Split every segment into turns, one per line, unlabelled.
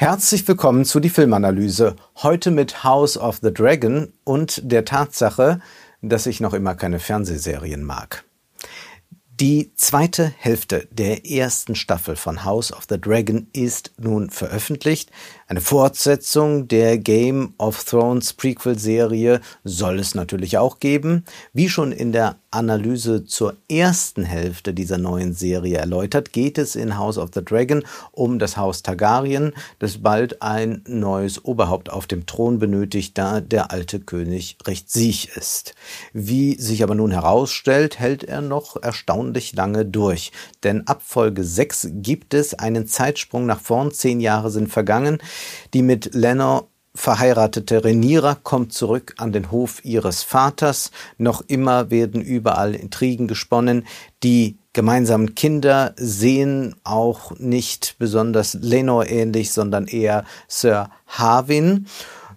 Herzlich willkommen zu die Filmanalyse. Heute mit House of the Dragon und der Tatsache, dass ich noch immer keine Fernsehserien mag. Die zweite Hälfte der ersten Staffel von House of the Dragon ist nun veröffentlicht. Eine Fortsetzung der Game of Thrones Prequel-Serie soll es natürlich auch geben. Wie schon in der Analyse zur ersten Hälfte dieser neuen Serie erläutert, geht es in House of the Dragon um das Haus Targaryen, das bald ein neues Oberhaupt auf dem Thron benötigt, da der alte König recht siech ist. Wie sich aber nun herausstellt, hält er noch erstaunlich lange durch. Denn ab Folge 6 gibt es einen Zeitsprung nach vorn, zehn Jahre sind vergangen, die mit Lenor verheiratete Renira kommt zurück an den Hof ihres Vaters. Noch immer werden überall Intrigen gesponnen. Die gemeinsamen Kinder sehen auch nicht besonders Lenor ähnlich, sondern eher Sir Harwin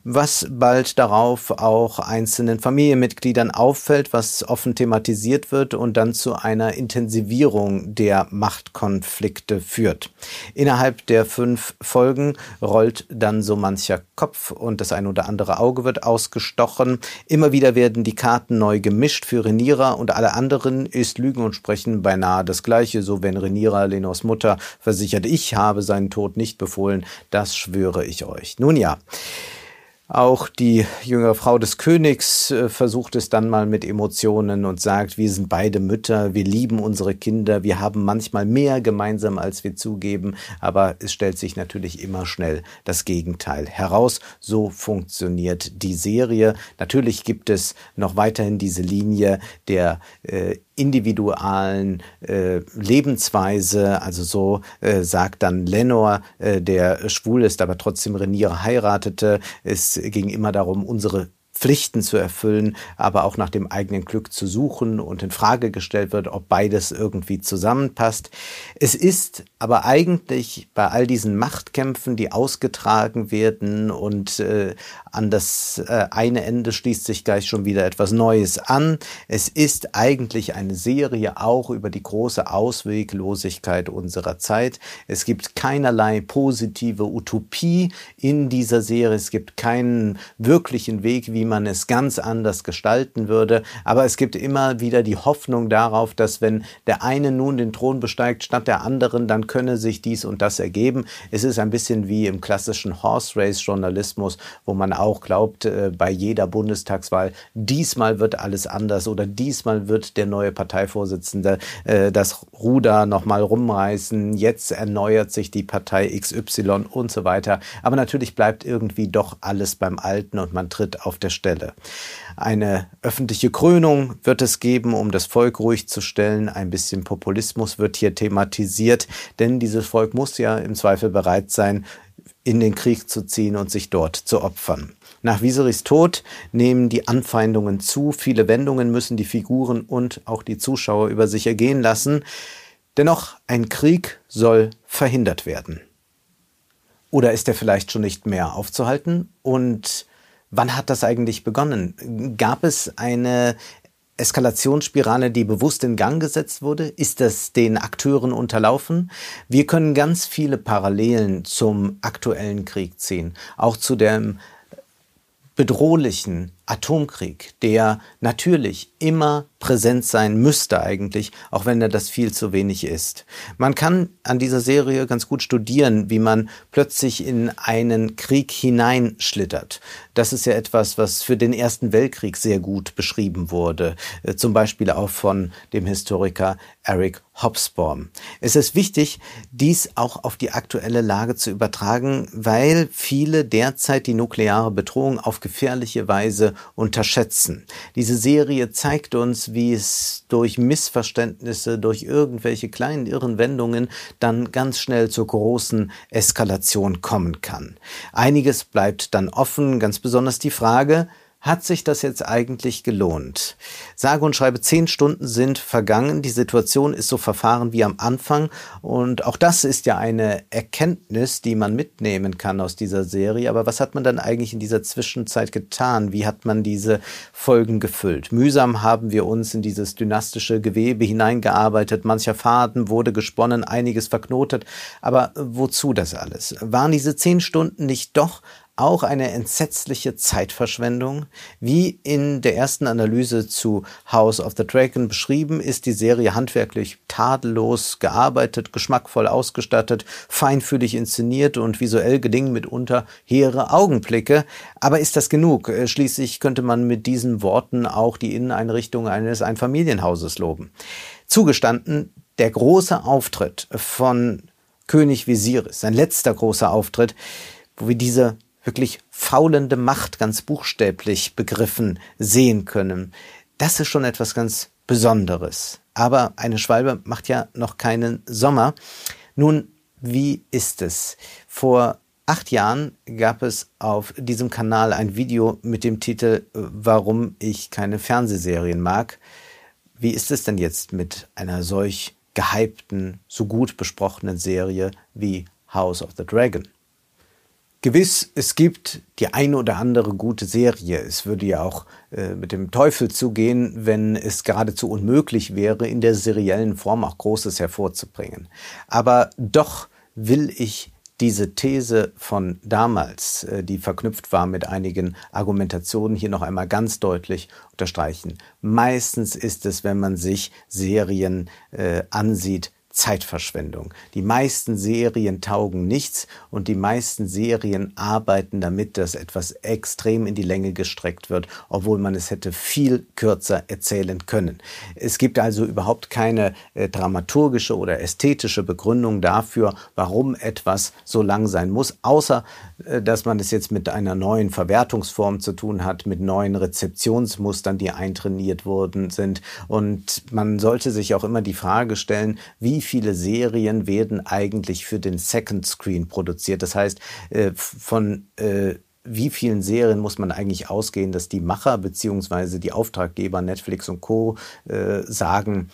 was bald darauf auch einzelnen Familienmitgliedern auffällt, was offen thematisiert wird und dann zu einer Intensivierung der Machtkonflikte führt. Innerhalb der fünf Folgen rollt dann so mancher Kopf und das ein oder andere Auge wird ausgestochen. Immer wieder werden die Karten neu gemischt für Renira und alle anderen ist Lügen und Sprechen beinahe das Gleiche, so wenn Renira, Lenos Mutter, versichert, ich habe seinen Tod nicht befohlen, das schwöre ich euch. Nun ja. Auch die jüngere Frau des Königs äh, versucht es dann mal mit Emotionen und sagt, wir sind beide Mütter, wir lieben unsere Kinder, wir haben manchmal mehr gemeinsam, als wir zugeben, aber es stellt sich natürlich immer schnell das Gegenteil heraus. So funktioniert die Serie. Natürlich gibt es noch weiterhin diese Linie der äh, individualen äh, Lebensweise, also so äh, sagt dann Lenor, äh, der schwul ist, aber trotzdem Reniere heiratete. Es ging immer darum, unsere Pflichten zu erfüllen, aber auch nach dem eigenen Glück zu suchen und in Frage gestellt wird, ob beides irgendwie zusammenpasst. Es ist aber eigentlich bei all diesen Machtkämpfen, die ausgetragen werden und äh, an das äh, eine Ende schließt sich gleich schon wieder etwas Neues an. Es ist eigentlich eine Serie auch über die große Ausweglosigkeit unserer Zeit. Es gibt keinerlei positive Utopie in dieser Serie. Es gibt keinen wirklichen Weg, wie man es ganz anders gestalten würde. Aber es gibt immer wieder die Hoffnung darauf, dass wenn der eine nun den Thron besteigt statt der anderen, dann könne sich dies und das ergeben. Es ist ein bisschen wie im klassischen Horse Race Journalismus, wo man auch glaubt, äh, bei jeder Bundestagswahl, diesmal wird alles anders oder diesmal wird der neue Parteivorsitzende äh, das Ruder nochmal rumreißen, jetzt erneuert sich die Partei XY und so weiter. Aber natürlich bleibt irgendwie doch alles beim Alten und man tritt auf der Stelle. Eine öffentliche Krönung wird es geben, um das Volk ruhig zu stellen. Ein bisschen Populismus wird hier thematisiert, denn dieses Volk muss ja im Zweifel bereit sein, in den Krieg zu ziehen und sich dort zu opfern. Nach Viserys Tod nehmen die Anfeindungen zu, viele Wendungen müssen die Figuren und auch die Zuschauer über sich ergehen lassen. Dennoch, ein Krieg soll verhindert werden. Oder ist er vielleicht schon nicht mehr aufzuhalten? Und wann hat das eigentlich begonnen? Gab es eine Eskalationsspirale, die bewusst in Gang gesetzt wurde? Ist das den Akteuren unterlaufen? Wir können ganz viele Parallelen zum aktuellen Krieg ziehen, auch zu dem bedrohlichen Atomkrieg, der natürlich immer präsent sein müsste eigentlich, auch wenn er das viel zu wenig ist. Man kann an dieser Serie ganz gut studieren, wie man plötzlich in einen Krieg hineinschlittert. Das ist ja etwas, was für den Ersten Weltkrieg sehr gut beschrieben wurde, äh, zum Beispiel auch von dem Historiker Eric Hobsbawm. Es ist wichtig, dies auch auf die aktuelle Lage zu übertragen, weil viele derzeit die nukleare Bedrohung auf gefährliche Weise unterschätzen. Diese Serie zeigt uns, wie es durch Missverständnisse, durch irgendwelche kleinen irren Wendungen dann ganz schnell zur großen Eskalation kommen kann. Einiges bleibt dann offen, ganz besonders die Frage, hat sich das jetzt eigentlich gelohnt? Sage und schreibe, zehn Stunden sind vergangen. Die Situation ist so verfahren wie am Anfang. Und auch das ist ja eine Erkenntnis, die man mitnehmen kann aus dieser Serie. Aber was hat man dann eigentlich in dieser Zwischenzeit getan? Wie hat man diese Folgen gefüllt? Mühsam haben wir uns in dieses dynastische Gewebe hineingearbeitet. Mancher Faden wurde gesponnen, einiges verknotet. Aber wozu das alles? Waren diese zehn Stunden nicht doch auch eine entsetzliche Zeitverschwendung. Wie in der ersten Analyse zu House of the Dragon beschrieben, ist die Serie handwerklich tadellos gearbeitet, geschmackvoll ausgestattet, feinfühlig inszeniert und visuell gelingen mitunter hehre Augenblicke. Aber ist das genug? Äh, schließlich könnte man mit diesen Worten auch die Inneneinrichtung eines Einfamilienhauses loben. Zugestanden, der große Auftritt von König Visiris, sein letzter großer Auftritt, wo wir diese wirklich faulende Macht ganz buchstäblich begriffen sehen können. Das ist schon etwas ganz Besonderes. Aber eine Schwalbe macht ja noch keinen Sommer. Nun, wie ist es? Vor acht Jahren gab es auf diesem Kanal ein Video mit dem Titel Warum ich keine Fernsehserien mag. Wie ist es denn jetzt mit einer solch gehypten, so gut besprochenen Serie wie House of the Dragon? Gewiss, es gibt die eine oder andere gute Serie. Es würde ja auch äh, mit dem Teufel zugehen, wenn es geradezu unmöglich wäre, in der seriellen Form auch Großes hervorzubringen. Aber doch will ich diese These von damals, äh, die verknüpft war mit einigen Argumentationen, hier noch einmal ganz deutlich unterstreichen. Meistens ist es, wenn man sich Serien äh, ansieht, Zeitverschwendung. Die meisten Serien taugen nichts und die meisten Serien arbeiten damit, dass etwas extrem in die Länge gestreckt wird, obwohl man es hätte viel kürzer erzählen können. Es gibt also überhaupt keine äh, dramaturgische oder ästhetische Begründung dafür, warum etwas so lang sein muss, außer äh, dass man es jetzt mit einer neuen Verwertungsform zu tun hat, mit neuen Rezeptionsmustern, die eintrainiert worden sind. Und man sollte sich auch immer die Frage stellen, wie viele Serien werden eigentlich für den Second Screen produziert? Das heißt, äh, von äh, wie vielen Serien muss man eigentlich ausgehen, dass die Macher beziehungsweise die Auftraggeber Netflix und Co. Äh, sagen,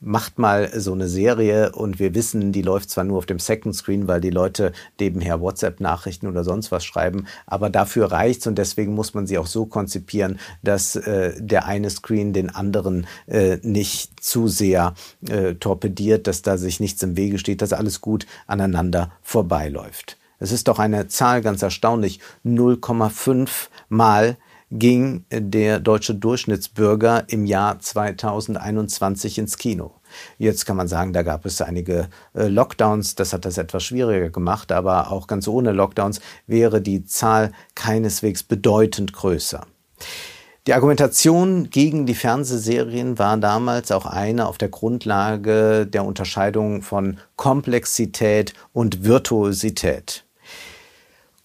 macht mal so eine Serie und wir wissen, die läuft zwar nur auf dem Second Screen, weil die Leute nebenher WhatsApp-Nachrichten oder sonst was schreiben, aber dafür reicht's und deswegen muss man sie auch so konzipieren, dass äh, der eine Screen den anderen äh, nicht zu sehr äh, torpediert, dass da sich nichts im Wege steht, dass alles gut aneinander vorbeiläuft. Es ist doch eine Zahl ganz erstaunlich, 0,5 mal ging der deutsche Durchschnittsbürger im Jahr 2021 ins Kino. Jetzt kann man sagen, da gab es einige äh, Lockdowns, das hat das etwas schwieriger gemacht, aber auch ganz ohne Lockdowns wäre die Zahl keineswegs bedeutend größer. Die Argumentation gegen die Fernsehserien war damals auch eine auf der Grundlage der Unterscheidung von Komplexität und Virtuosität.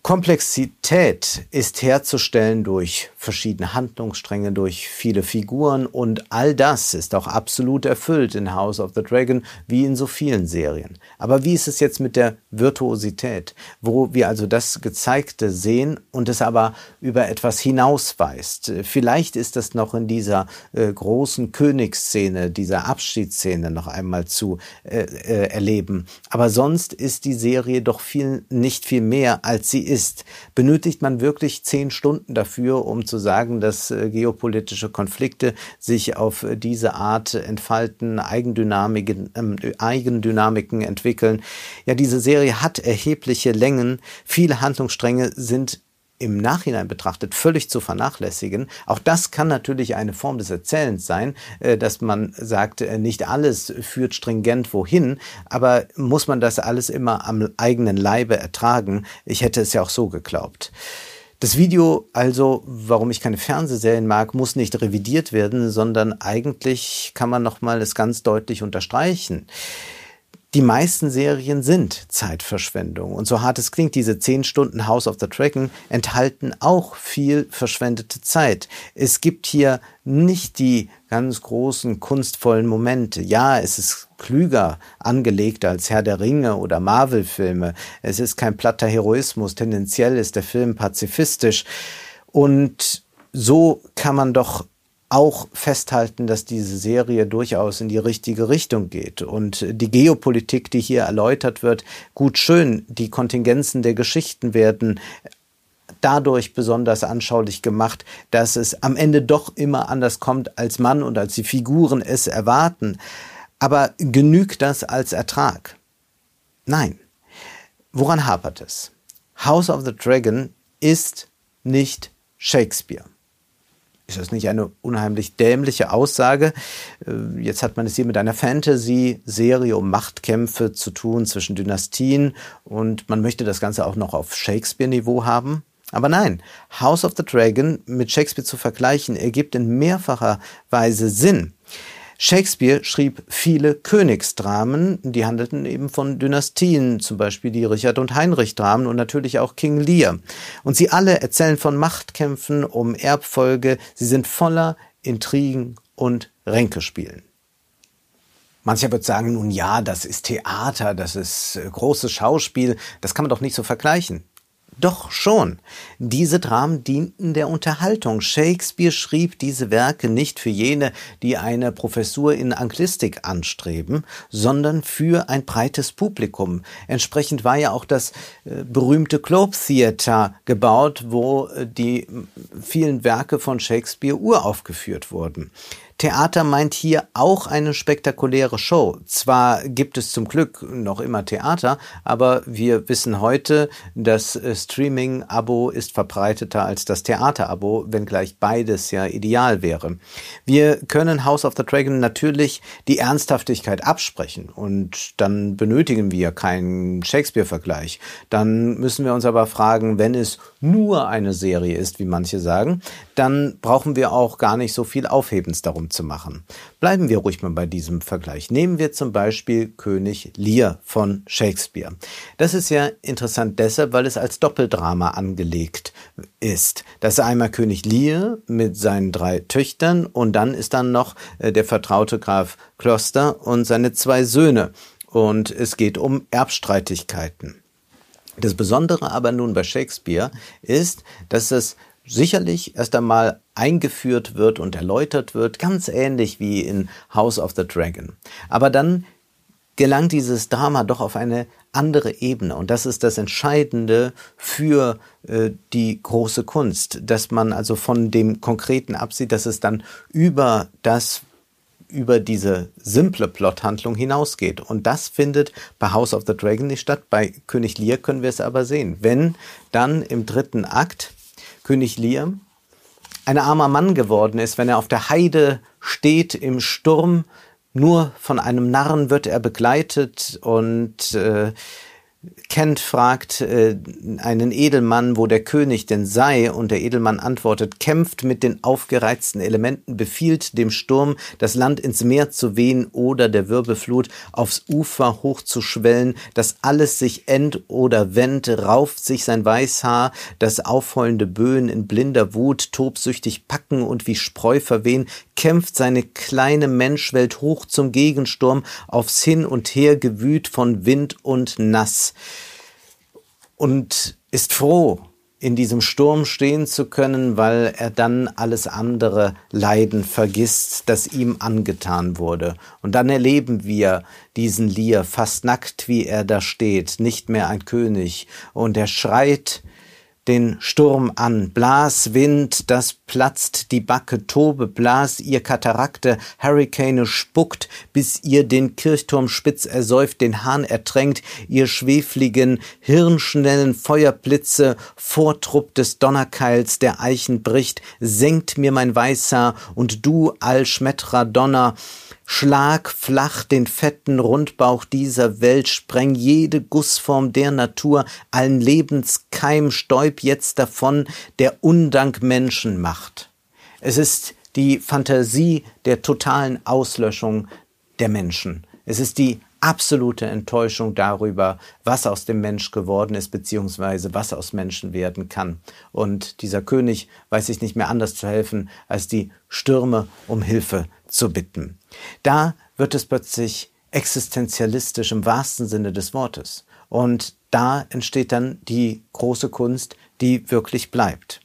Komplexität ist herzustellen durch verschiedene Handlungsstränge, durch viele Figuren und all das ist auch absolut erfüllt in House of the Dragon wie in so vielen Serien. Aber wie ist es jetzt mit der Virtuosität, wo wir also das Gezeigte sehen und es aber über etwas hinausweist? Vielleicht ist das noch in dieser äh, großen Königsszene, dieser Abschiedsszene noch einmal zu äh, äh, erleben. Aber sonst ist die Serie doch viel, nicht viel mehr als sie ist ist. Benötigt man wirklich zehn Stunden dafür, um zu sagen, dass äh, geopolitische Konflikte sich auf äh, diese Art entfalten, Eigendynamiken, äh, Eigendynamiken entwickeln? Ja, diese Serie hat erhebliche Längen. Viele Handlungsstränge sind im Nachhinein betrachtet völlig zu vernachlässigen. Auch das kann natürlich eine Form des Erzählens sein, äh, dass man sagt, äh, nicht alles führt stringent wohin, aber muss man das alles immer am eigenen Leibe ertragen? Ich hätte es ja auch so geglaubt. Das Video also, warum ich keine Fernsehserien mag, muss nicht revidiert werden, sondern eigentlich kann man nochmal es ganz deutlich unterstreichen. Die meisten Serien sind Zeitverschwendung. Und so hart es klingt, diese 10 Stunden House of the Dragon enthalten auch viel verschwendete Zeit. Es gibt hier nicht die ganz großen kunstvollen Momente. Ja, es ist klüger angelegt als Herr der Ringe oder Marvel-Filme. Es ist kein platter Heroismus. Tendenziell ist der Film pazifistisch. Und so kann man doch auch festhalten, dass diese Serie durchaus in die richtige Richtung geht. Und die Geopolitik, die hier erläutert wird, gut schön, die Kontingenzen der Geschichten werden dadurch besonders anschaulich gemacht, dass es am Ende doch immer anders kommt, als man und als die Figuren es erwarten. Aber genügt das als Ertrag? Nein. Woran hapert es? House of the Dragon ist nicht Shakespeare. Ist das nicht eine unheimlich dämliche Aussage? Äh, jetzt hat man es hier mit einer Fantasy-Serie um Machtkämpfe zu tun zwischen Dynastien und man möchte das Ganze auch noch auf Shakespeare-Niveau haben. Aber nein, House of the Dragon mit Shakespeare zu vergleichen, ergibt in mehrfacher Weise Sinn. Shakespeare schrieb viele Königsdramen, die handelten eben von Dynastien, zum Beispiel die Richard und Heinrich Dramen und natürlich auch King Lear. Und sie alle erzählen von Machtkämpfen um Erbfolge, sie sind voller Intrigen und Ränkespielen. Mancher wird sagen, nun ja, das ist Theater, das ist äh, großes Schauspiel, das kann man doch nicht so vergleichen. Doch schon. Diese Dramen dienten der Unterhaltung. Shakespeare schrieb diese Werke nicht für jene, die eine Professur in Anglistik anstreben, sondern für ein breites Publikum. Entsprechend war ja auch das äh, berühmte Globe Theater gebaut, wo äh, die vielen Werke von Shakespeare uraufgeführt wurden. Theater meint hier auch eine spektakuläre Show. Zwar gibt es zum Glück noch immer Theater, aber wir wissen heute, das äh, Streaming-Abo ist verbreiteter als das Theater-Abo, wenngleich beides ja ideal wäre. Wir können House of the Dragon natürlich die Ernsthaftigkeit absprechen und dann benötigen wir keinen Shakespeare-Vergleich. Dann müssen wir uns aber fragen, wenn es nur eine Serie ist, wie manche sagen, dann brauchen wir auch gar nicht so viel Aufhebens darum zu machen. Bleiben wir ruhig mal bei diesem Vergleich. Nehmen wir zum Beispiel König Lear von Shakespeare. Das ist ja interessant deshalb, weil es als Doppeldrama angelegt ist. Das ist einmal König Lear mit seinen drei Töchtern und dann ist dann noch äh, der vertraute Graf Kloster und seine zwei Söhne. Und es geht um Erbstreitigkeiten. Das Besondere aber nun bei Shakespeare ist, dass es sicherlich erst einmal eingeführt wird und erläutert wird, ganz ähnlich wie in House of the Dragon. Aber dann gelangt dieses Drama doch auf eine andere Ebene. Und das ist das Entscheidende für äh, die große Kunst, dass man also von dem Konkreten absieht, dass es dann über das über diese simple Plothandlung hinausgeht. Und das findet bei House of the Dragon nicht statt. Bei König Lear können wir es aber sehen. Wenn dann im dritten Akt König Lear ein armer Mann geworden ist, wenn er auf der Heide steht im Sturm, nur von einem Narren wird er begleitet und äh, Kent fragt äh, einen Edelmann, wo der König denn sei, und der Edelmann antwortet, kämpft mit den aufgereizten Elementen, befiehlt dem Sturm, das Land ins Meer zu wehen oder der Wirbelflut aufs Ufer hochzuschwellen, dass alles sich end oder wendt, rauft sich sein Weißhaar, das aufheulende Böen in blinder Wut tobsüchtig packen und wie Spreu verwehen, kämpft seine kleine Menschwelt hoch zum Gegensturm, aufs Hin und Her gewüht von Wind und Nass und ist froh, in diesem Sturm stehen zu können, weil er dann alles andere Leiden vergisst, das ihm angetan wurde. Und dann erleben wir diesen Lier fast nackt, wie er da steht, nicht mehr ein König, und er schreit den Sturm an, blas Wind, das platzt die Backe, tobe, blas ihr Katarakte, Hurricane spuckt, bis ihr den Kirchturm spitz ersäuft, den Hahn ertränkt, ihr schwefligen, hirnschnellen Feuerblitze, Vortrupp des Donnerkeils, der Eichen bricht, senkt mir mein Weißhaar, und du, allschmettrer Donner, Schlag flach den fetten Rundbauch dieser Welt, spreng jede Gussform der Natur, allen Lebenskeim stäub jetzt davon, der Undank Menschen macht. Es ist die Fantasie der totalen Auslöschung der Menschen. Es ist die absolute Enttäuschung darüber, was aus dem Mensch geworden ist, beziehungsweise was aus Menschen werden kann. Und dieser König weiß sich nicht mehr anders zu helfen, als die Stürme um Hilfe zu bitten. Da wird es plötzlich existenzialistisch im wahrsten Sinne des Wortes. Und da entsteht dann die große Kunst, die wirklich bleibt.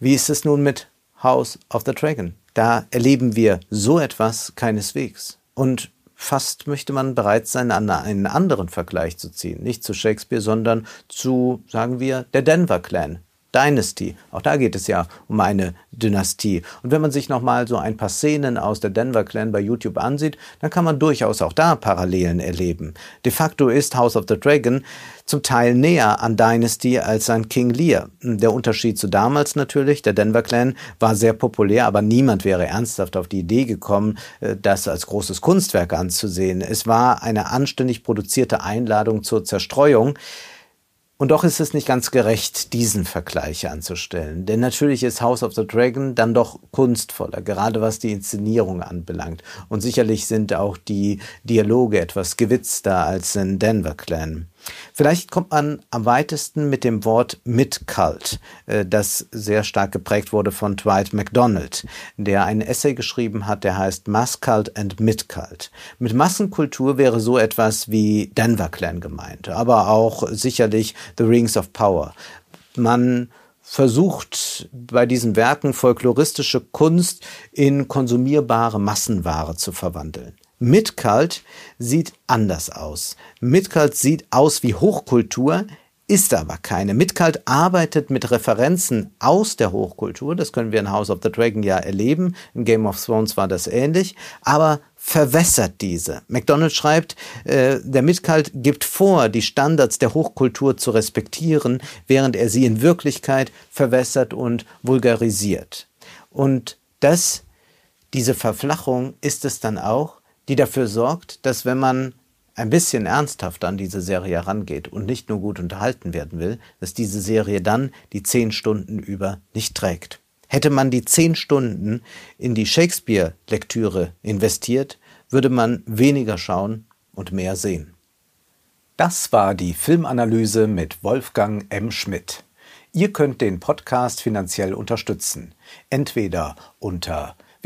Wie ist es nun mit House of the Dragon? Da erleben wir so etwas keineswegs. Und fast möchte man bereit sein, einen anderen Vergleich zu ziehen. Nicht zu Shakespeare, sondern zu, sagen wir, der Denver Clan. Dynasty. Auch da geht es ja um eine Dynastie. Und wenn man sich nochmal so ein paar Szenen aus der Denver Clan bei YouTube ansieht, dann kann man durchaus auch da Parallelen erleben. De facto ist House of the Dragon zum Teil näher an Dynasty als an King Lear. Der Unterschied zu damals natürlich, der Denver Clan war sehr populär, aber niemand wäre ernsthaft auf die Idee gekommen, äh, das als großes Kunstwerk anzusehen. Es war eine anständig produzierte Einladung zur Zerstreuung. Und doch ist es nicht ganz gerecht, diesen Vergleich anzustellen. Denn natürlich ist House of the Dragon dann doch kunstvoller, gerade was die Inszenierung anbelangt. Und sicherlich sind auch die Dialoge etwas gewitzter als in Denver Clan. Vielleicht kommt man am weitesten mit dem Wort Mid-Cult, äh, das sehr stark geprägt wurde von Dwight MacDonald, der einen Essay geschrieben hat, der heißt Mass-Cult and Mid-Cult. Mit Massenkultur wäre so etwas wie Denver Clan gemeint, aber auch sicherlich The Rings of Power. Man versucht bei diesen Werken folkloristische Kunst in konsumierbare Massenware zu verwandeln. Midcult sieht anders aus. Midcult sieht aus wie Hochkultur, ist aber keine. Midcult arbeitet mit Referenzen aus der Hochkultur. Das können wir in House of the Dragon ja erleben. In Game of Thrones war das ähnlich. Aber verwässert diese. McDonald schreibt, äh, der Midcult gibt vor, die Standards der Hochkultur zu respektieren, während er sie in Wirklichkeit verwässert und vulgarisiert. Und das, diese Verflachung ist es dann auch, die dafür sorgt, dass wenn man ein bisschen ernsthaft an diese Serie herangeht und nicht nur gut unterhalten werden will, dass diese Serie dann die zehn Stunden über nicht trägt. Hätte man die zehn Stunden in die Shakespeare-Lektüre investiert, würde man weniger schauen und mehr sehen.
Das war die Filmanalyse mit Wolfgang M. Schmidt. Ihr könnt den Podcast finanziell unterstützen, entweder unter